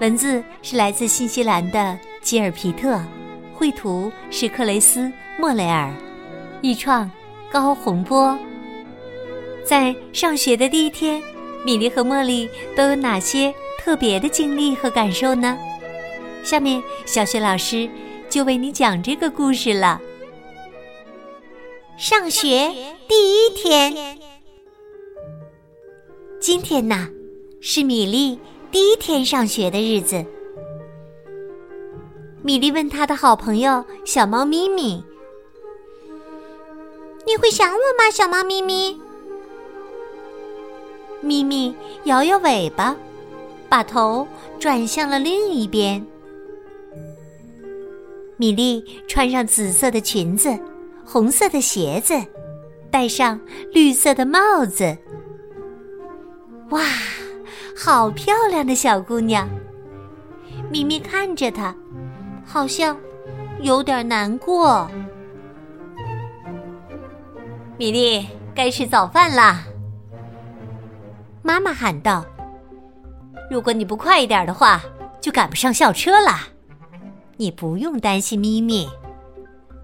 文字是来自新西兰的吉尔皮特，绘图是克雷斯莫雷尔，译创高洪波。在上学的第一天，米莉和茉莉都有哪些特别的经历和感受呢？下面小雪老师就为你讲这个故事了。上学第一天，今天呢是米莉。第一天上学的日子，米莉问他的好朋友小猫咪咪：“你会想我吗，小猫咪咪？”咪咪摇摇尾巴，把头转向了另一边。米莉穿上紫色的裙子，红色的鞋子，戴上绿色的帽子。哇！好漂亮的小姑娘，咪咪看着她，好像有点难过。米莉，该吃早饭啦！妈妈喊道：“如果你不快一点的话，就赶不上校车了。你不用担心咪咪，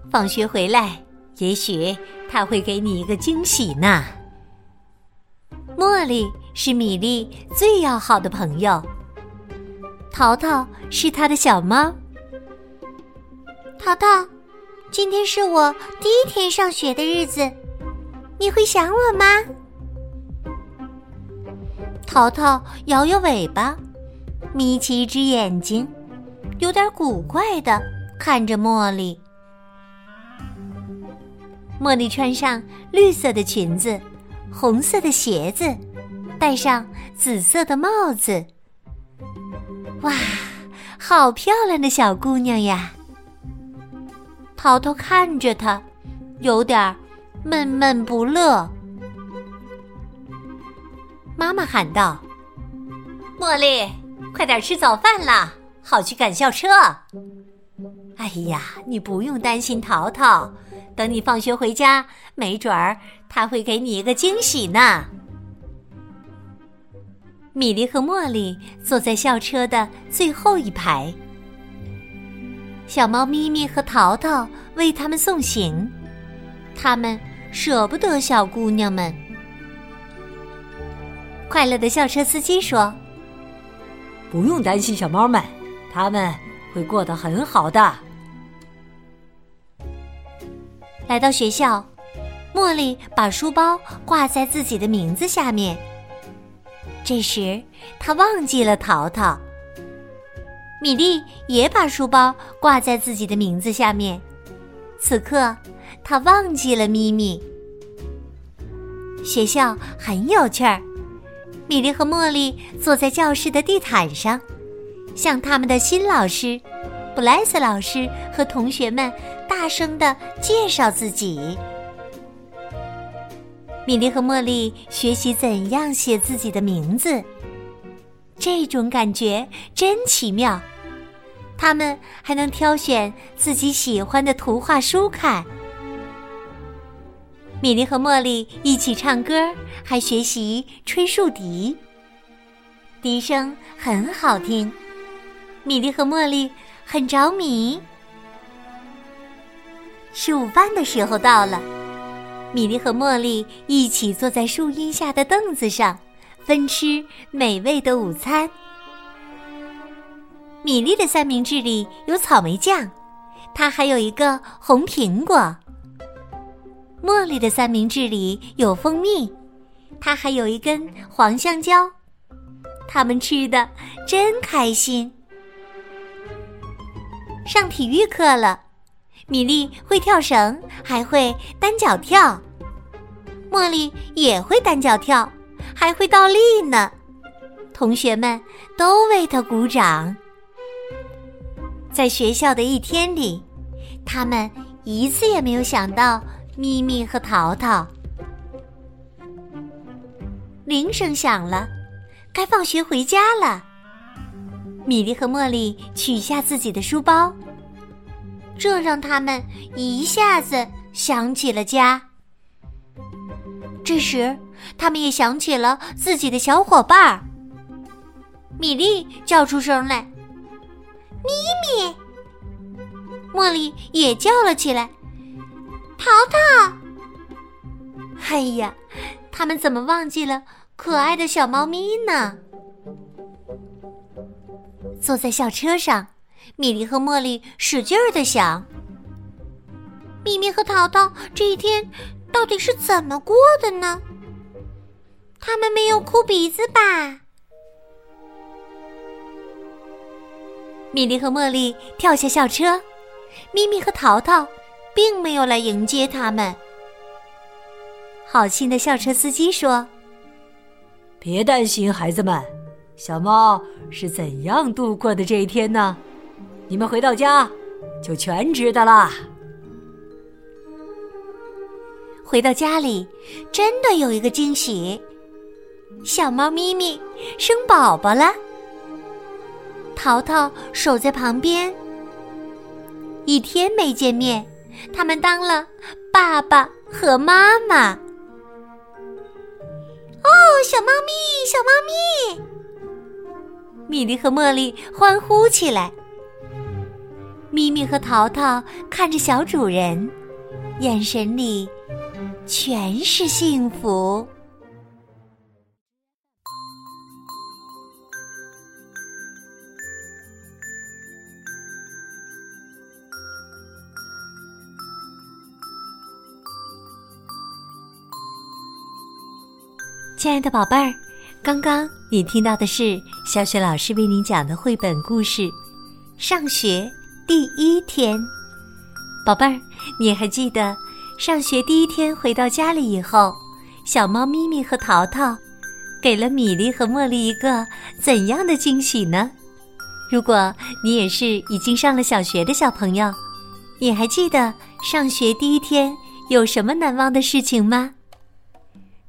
放学回来，也许他会给你一个惊喜呢。”茉莉。是米莉最要好的朋友。淘淘是他的小猫。淘淘，今天是我第一天上学的日子，你会想我吗？淘淘摇摇尾巴，眯起一只眼睛，有点古怪的看着茉莉。茉莉穿上绿色的裙子，红色的鞋子。戴上紫色的帽子，哇，好漂亮的小姑娘呀！淘淘看着她，有点闷闷不乐。妈妈喊道：“茉莉，快点吃早饭啦，好去赶校车。”哎呀，你不用担心淘淘，等你放学回家，没准儿他会给你一个惊喜呢。米莉和茉莉坐在校车的最后一排，小猫咪咪和淘淘为他们送行，他们舍不得小姑娘们。快乐的校车司机说：“不用担心，小猫们，他们会过得很好的。”来到学校，茉莉把书包挂在自己的名字下面。这时，他忘记了淘淘。米莉也把书包挂在自己的名字下面。此刻，他忘记了咪咪。学校很有趣儿。米莉和茉莉坐在教室的地毯上，向他们的新老师布莱斯老师和同学们大声的介绍自己。米莉和茉莉学习怎样写自己的名字，这种感觉真奇妙。他们还能挑选自己喜欢的图画书看。米莉和茉莉一起唱歌，还学习吹竖笛，笛声很好听。米莉和茉莉很着迷。吃午饭的时候到了。米莉和茉莉一起坐在树荫下的凳子上，分吃美味的午餐。米莉的三明治里有草莓酱，它还有一个红苹果。茉莉的三明治里有蜂蜜，它还有一根黄香蕉。他们吃的真开心。上体育课了。米莉会跳绳，还会单脚跳；茉莉也会单脚跳，还会倒立呢。同学们都为她鼓掌。在学校的一天里，他们一次也没有想到咪咪和淘淘。铃声响了，该放学回家了。米莉和茉莉取下自己的书包，这让他们一下子想起了家。这时，他们也想起了自己的小伙伴儿。米莉叫出声来：“咪咪！”茉莉也叫了起来：“淘淘！”哎呀，他们怎么忘记了可爱的小猫咪呢？坐在校车上，米莉和茉莉使劲儿的想：咪咪和淘淘这一天到底是怎么过的呢？他们没有哭鼻子吧？米莉和茉莉跳下校车，咪咪和淘淘并没有来迎接他们。好心的校车司机说：“别担心，孩子们。”小猫是怎样度过的这一天呢？你们回到家就全知道啦。回到家里，真的有一个惊喜，小猫咪咪生宝宝了。淘淘守在旁边，一天没见面，他们当了爸爸和妈妈。哦，小猫咪，小猫咪！米莉和茉莉欢呼起来。咪咪和淘淘看着小主人，眼神里全是幸福。亲爱的宝贝儿。刚刚你听到的是小雪老师为您讲的绘本故事《上学第一天》。宝贝儿，你还记得上学第一天回到家里以后，小猫咪咪和淘淘给了米粒和茉莉一个怎样的惊喜呢？如果你也是已经上了小学的小朋友，你还记得上学第一天有什么难忘的事情吗？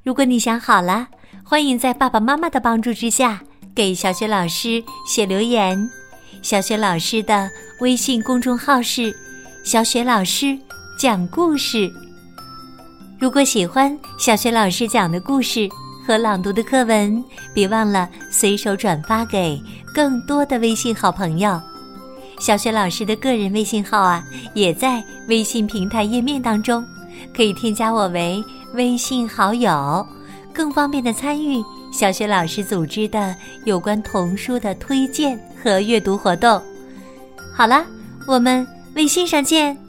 如果你想好了。欢迎在爸爸妈妈的帮助之下给小雪老师写留言。小雪老师的微信公众号是“小雪老师讲故事”。如果喜欢小雪老师讲的故事和朗读的课文，别忘了随手转发给更多的微信好朋友。小雪老师的个人微信号啊，也在微信平台页面当中，可以添加我为微信好友。更方便的参与小学老师组织的有关童书的推荐和阅读活动。好了，我们微信上见。